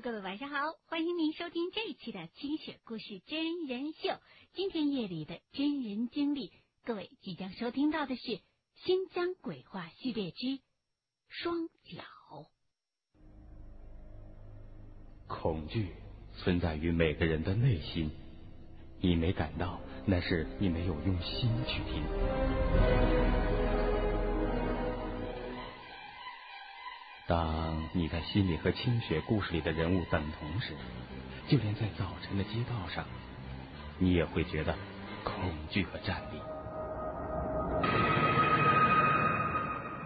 各位晚上好，欢迎您收听这一期的清雪故事真人秀。今天夜里的真人经历，各位即将收听到的是《新疆鬼话系列之双脚》。恐惧存在于每个人的内心，你没感到，那是你没有用心去听。当你在心里和清雪故事里的人物等同时，就连在早晨的街道上，你也会觉得恐惧和战栗。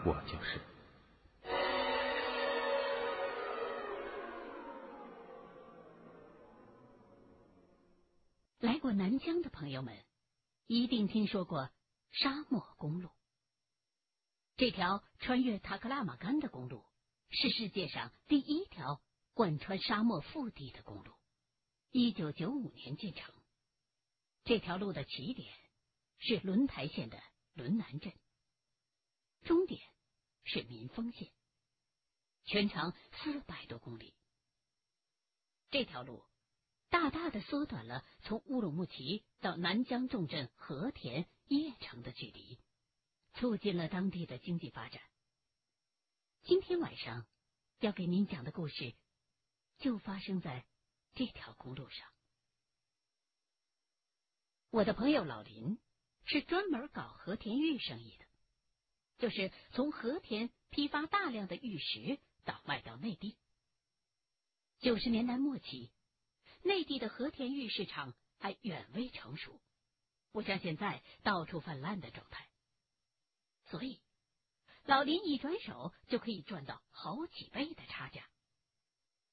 我就是。来过南疆的朋友们，一定听说过沙漠公路。这条穿越塔克拉玛干的公路。是世界上第一条贯穿沙漠腹地的公路，一九九五年建成。这条路的起点是轮台县的轮南镇，终点是民丰县，全长四百多公里。这条路大大的缩短了从乌鲁木齐到南疆重镇和田叶城的距离，促进了当地的经济发展。今天晚上要给您讲的故事，就发生在这条公路上。我的朋友老林是专门搞和田玉生意的，就是从和田批发大量的玉石，倒卖到内地。九十年代末期，内地的和田玉市场还远未成熟，不像现在到处泛滥的状态，所以。老林一转手就可以赚到好几倍的差价，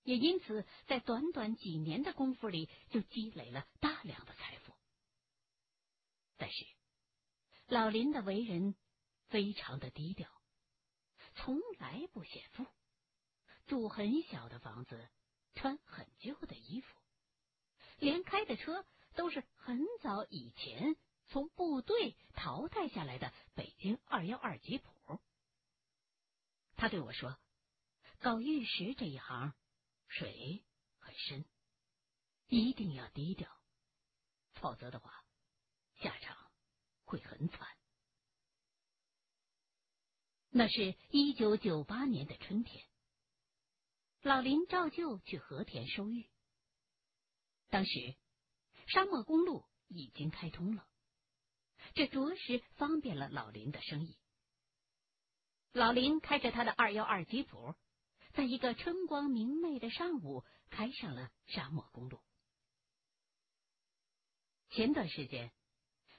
也因此在短短几年的功夫里就积累了大量的财富。但是，老林的为人非常的低调，从来不显富，住很小的房子，穿很旧的衣服，连开的车都是很早以前从部队淘汰下来的北京二幺二吉普。他对我说：“搞玉石这一行，水很深，一定要低调，否则的话，下场会很惨。”那是一九九八年的春天，老林照旧去和田收玉。当时，沙漠公路已经开通了，这着实方便了老林的生意。老林开着他的二幺二吉普，在一个春光明媚的上午，开上了沙漠公路。前段时间，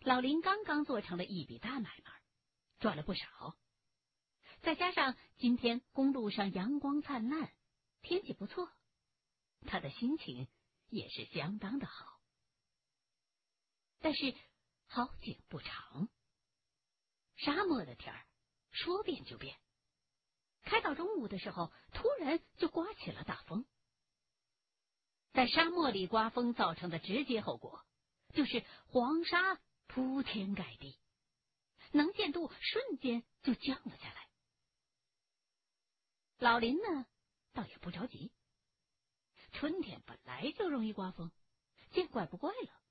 老林刚刚做成了一笔大买卖，赚了不少。再加上今天公路上阳光灿烂，天气不错，他的心情也是相当的好。但是好景不长，沙漠的天儿。说变就变，开到中午的时候，突然就刮起了大风。在沙漠里刮风造成的直接后果，就是黄沙铺天盖地，能见度瞬间就降了下来。老林呢，倒也不着急，春天本来就容易刮风，见怪不怪了。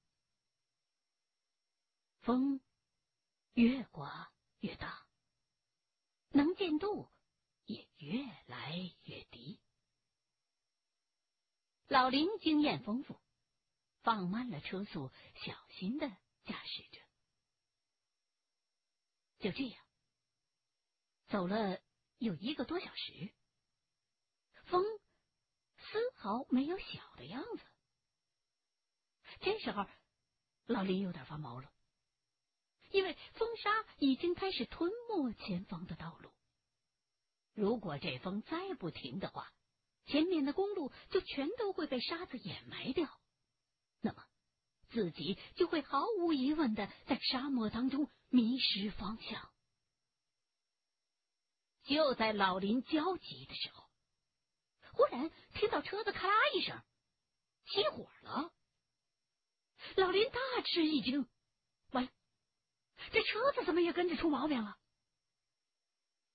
风越刮越大。能见度也越来越低。老林经验丰富，放慢了车速，小心的驾驶着。就这样，走了有一个多小时，风丝毫没有小的样子。这时候，老林有点发毛了。因为风沙已经开始吞没前方的道路，如果这风再不停的话，前面的公路就全都会被沙子掩埋掉，那么自己就会毫无疑问的在沙漠当中迷失方向。就在老林焦急的时候，忽然听到车子咔啦一声，起火了。老林大吃一惊。这车子怎么也跟着出毛病了？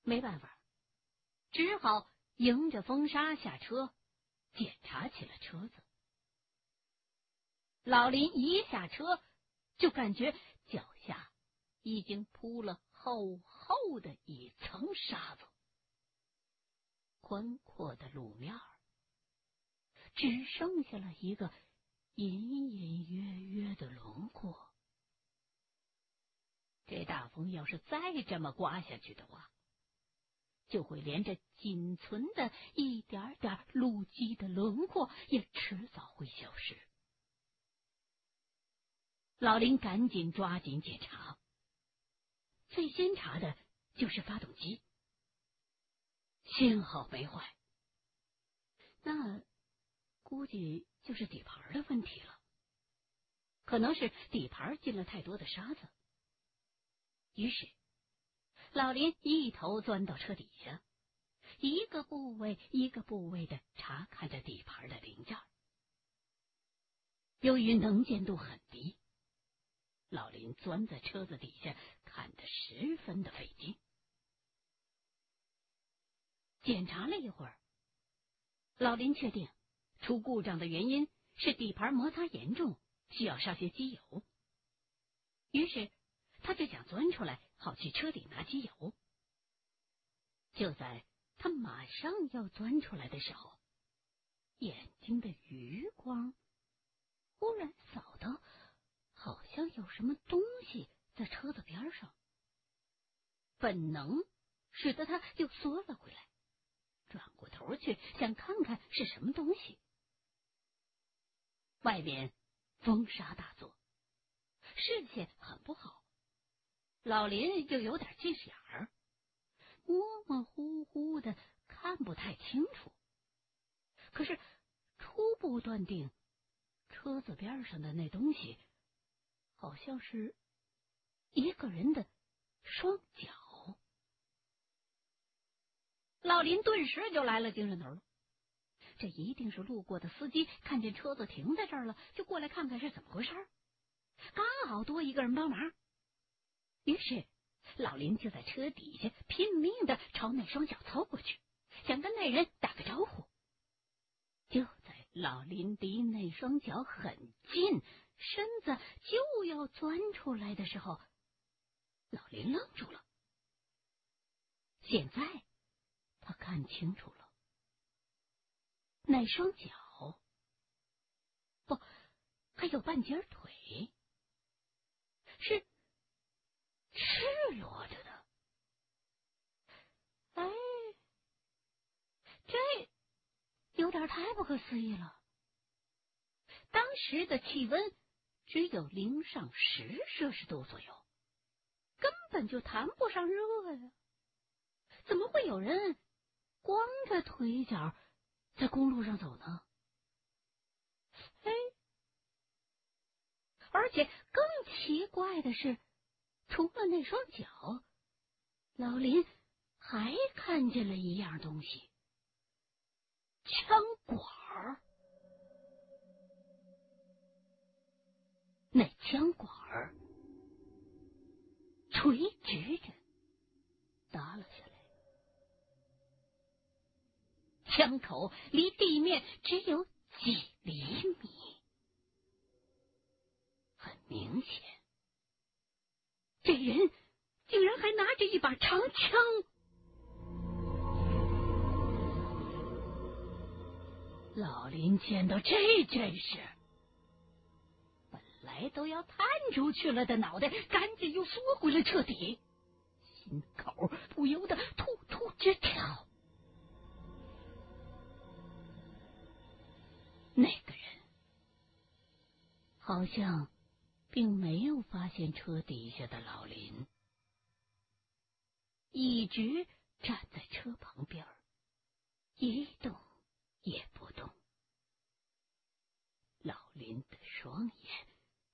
没办法，只好迎着风沙下车，检查起了车子。老林一下车，就感觉脚下已经铺了厚厚的一层沙子，宽阔的路面只剩下了一个隐隐约约的轮廓。这大风要是再这么刮下去的话，就会连着仅存的一点点路基的轮廓也迟早会消失。老林赶紧抓紧检查，最先查的就是发动机，幸好没坏。那估计就是底盘的问题了，可能是底盘进了太多的沙子。于是。老林一头钻到车底下，一个部位一个部位的查看着底盘的零件。由于能见度很低，老林钻在车子底下看得十分的费劲。检查了一会儿，老林确定出故障的原因是底盘摩擦严重，需要烧些机油。于是他就想钻出来。好去车底拿机油。就在他马上要钻出来的时候，眼睛的余光忽然扫到，好像有什么东西在车子边上。本能使得他又缩了回来，转过头去想看看是什么东西。外面风沙大作，视线很不好。老林就有点近视眼儿，模模糊糊的看不太清楚。可是初步断定，车子边上的那东西好像是一个人的双脚。老林顿时就来了精神头了，这一定是路过的司机看见车子停在这儿了，就过来看看是怎么回事刚好多一个人帮忙。于是，老林就在车底下拼命的朝那双脚凑过去，想跟那人打个招呼。就在老林离那双脚很近，身子就要钻出来的时候，老林愣住了。现在他看清楚了，那双脚不还有半截腿是。赤裸着的，哎，这有点太不可思议了。当时的气温只有零上十摄氏度左右，根本就谈不上热呀。怎么会有人光着腿脚在公路上走呢？哎，而且更奇怪的是。除了那双脚，老林还看见了一样东西——枪管儿。那枪管儿垂直着耷拉下来，枪口离地面只有几厘米，很明显。这人竟然还拿着一把长枪！老林见到这阵势，本来都要探出去了的脑袋，赶紧又缩回了彻底，心口不由得突突直跳。那个人好像……并没有发现车底下的老林，一直站在车旁边，一动也不动。老林的双眼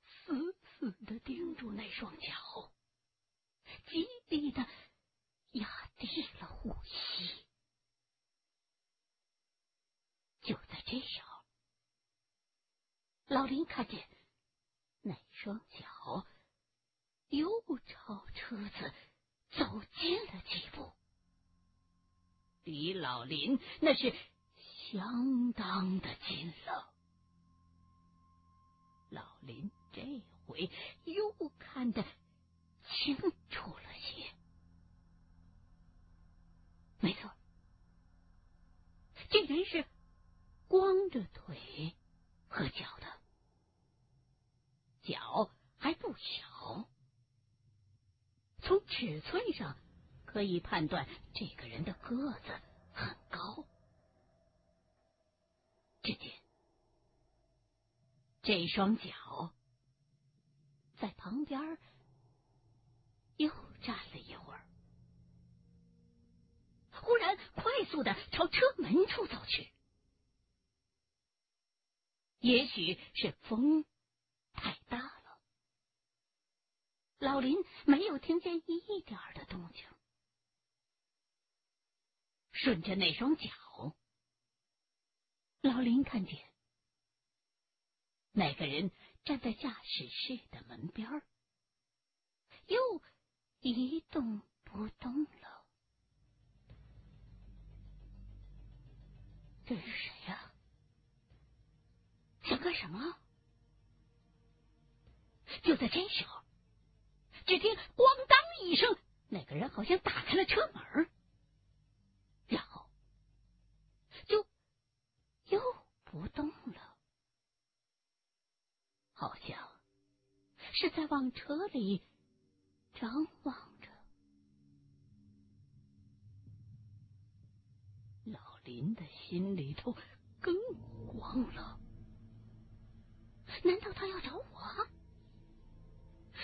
死死的盯住那双脚，极力的压低了呼吸。就在这时候，老林看见。那双脚又朝车子走近了几步，离老林那是相当的近了。老林这回又看得清楚了些，没错，这人是光着腿和脚的，脚还不小，从尺寸上可以判断这个人的个子很高。只见这双脚在旁边又站了一会儿，忽然快速的朝车门处走去。也许是风太大了，老林没有听见一点的动静。顺着那双脚。老林看见那个人站在驾驶室的门边儿又一动不动了。这是谁呀？想干什么？就在这时候，只听“咣当”一声，那个人好像打开了车门。然后就又不动了，好像是在往车里张望着。老林的心里头更慌了，难道他要找我？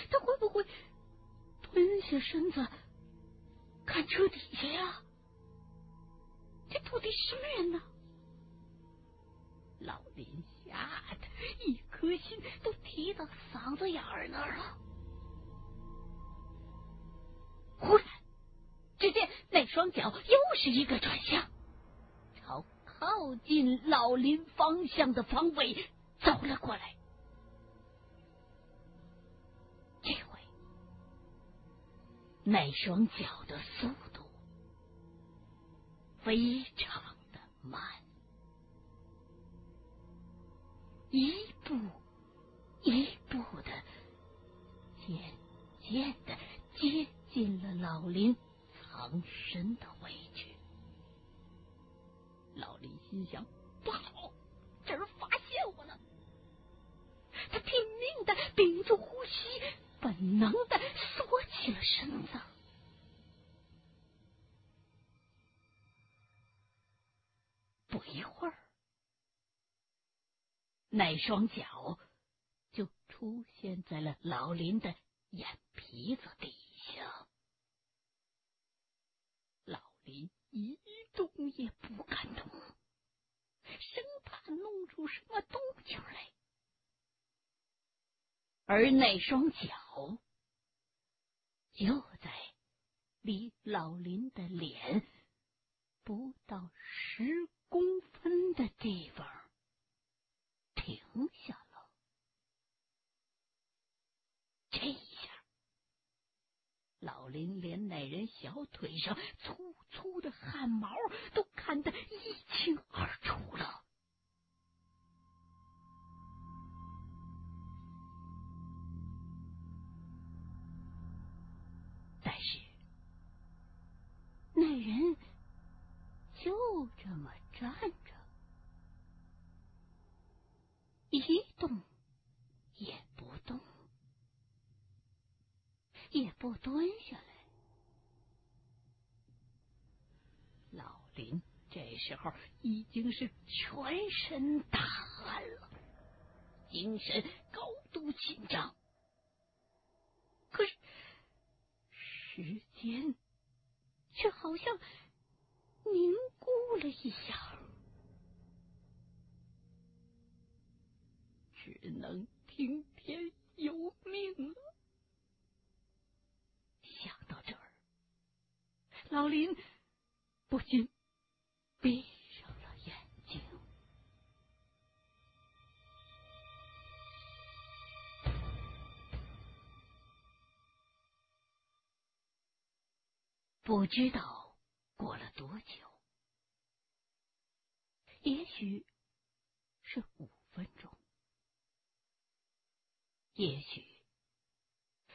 他会不会这身子看车底下呀？这到底什么人呢？老林吓得一颗心都提到嗓子眼儿那儿了。忽然，只见那双脚又是一个转向，朝靠近老林方向的方位走了过来。那双脚的速度非常的慢。一步一步的，渐渐的接近了老林藏身的位置。老林心想：不好，这儿发现我了！他拼命的屏住呼吸，本能身子。不一会儿。那双脚就出现在了老林的眼皮子底下，老林一动也不敢动，生怕弄出什么动静来。而那双脚就在离老林的脸不到十公分的地方。停下了，这一下，老林连那人小腿上粗粗的汗毛都看得一清二楚了。站着。一动也不动，也不蹲下来。老林这时候已经是全身大汗了，精神高度紧张。可是时间却好像凝固了一下。只能听天由命了。想到这儿，老林不禁闭上了眼睛。不知道过了多久，也许是五分钟，也许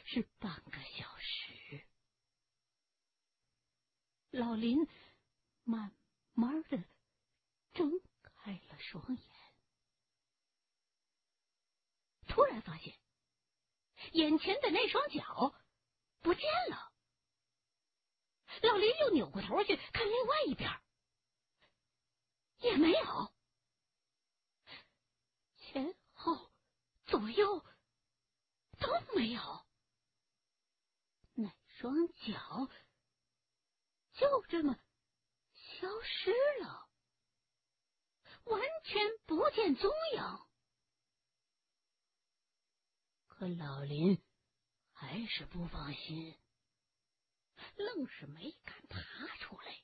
是半个小时。老林慢慢的睁开了双眼，突然发现眼前的那双脚不见了。老林又扭过头去看另外一边，也没有，前后左右都没有，那双脚就这么消失了，完全不见踪影。可老林还是不放心。愣是没敢爬出来，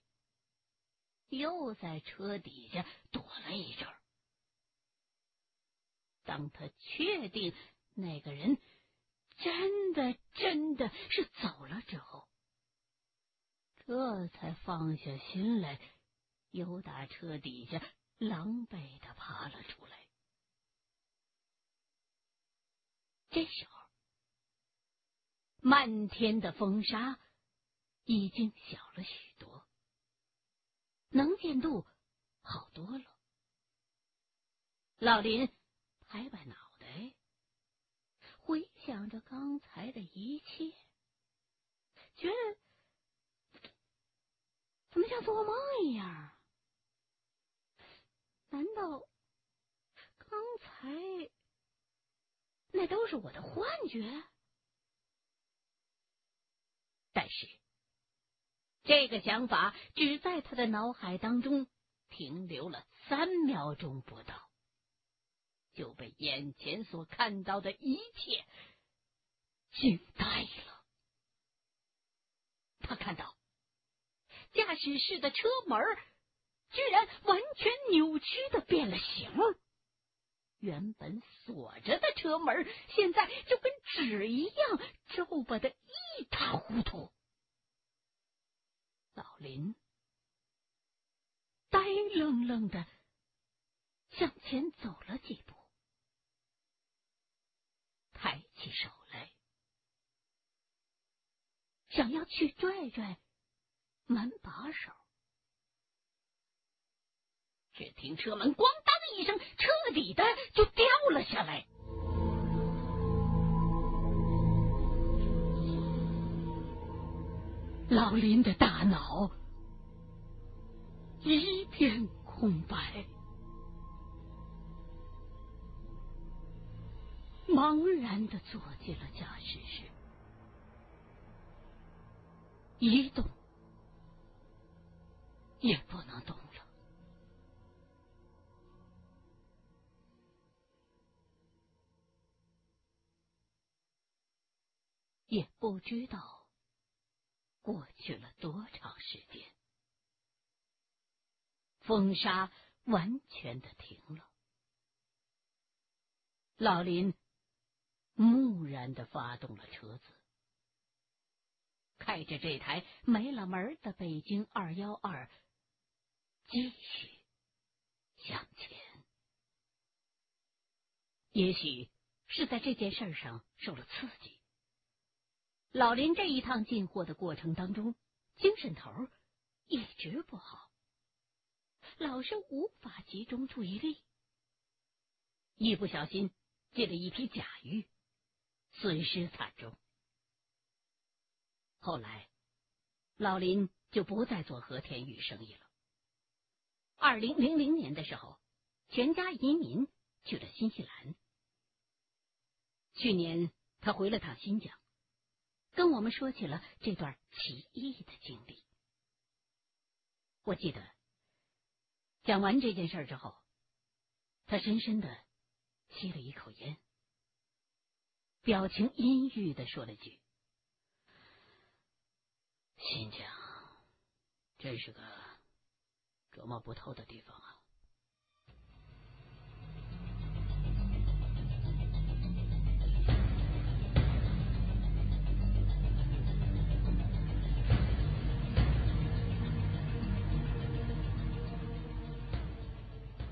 又在车底下躲了一阵。当他确定那个人真的真的是走了之后，这才放下心来，又打车底下狼狈的爬了出来。这时候，漫天的风沙。已经小了许多，能见度好多了。老林拍拍脑袋，回想着刚才的一切，觉得怎么像做梦一样？难道刚才那都是我的幻觉？但是。这个想法只在他的脑海当中停留了三秒钟不到，就被眼前所看到的一切惊呆了。他看到驾驶室的车门居然完全扭曲的变了形，原本锁着的车门现在就跟纸一样皱巴的一塌糊涂。老林呆愣愣的向前走了几步，抬起手来，想要去拽拽门把手，只听车门“咣当”一声，彻底的就掉了下来。老林的大脑。一片空白，茫然的坐进了驾驶室，一动也不能动了，也不知道。过去了多长时间？风沙完全的停了。老林木然的发动了车子，开着这台没了门的北京二幺二，继续向前。也许是在这件事上受了刺激。老林这一趟进货的过程当中，精神头一直不好，老是无法集中注意力，一不小心进了一批假玉，损失惨重。后来，老林就不再做和田玉生意了。二零零零年的时候，全家移民去了新西兰。去年他回了趟新疆。跟我们说起了这段奇异的经历。我记得讲完这件事之后，他深深的吸了一口烟，表情阴郁的说了句：“新疆真是个琢磨不透的地方啊。”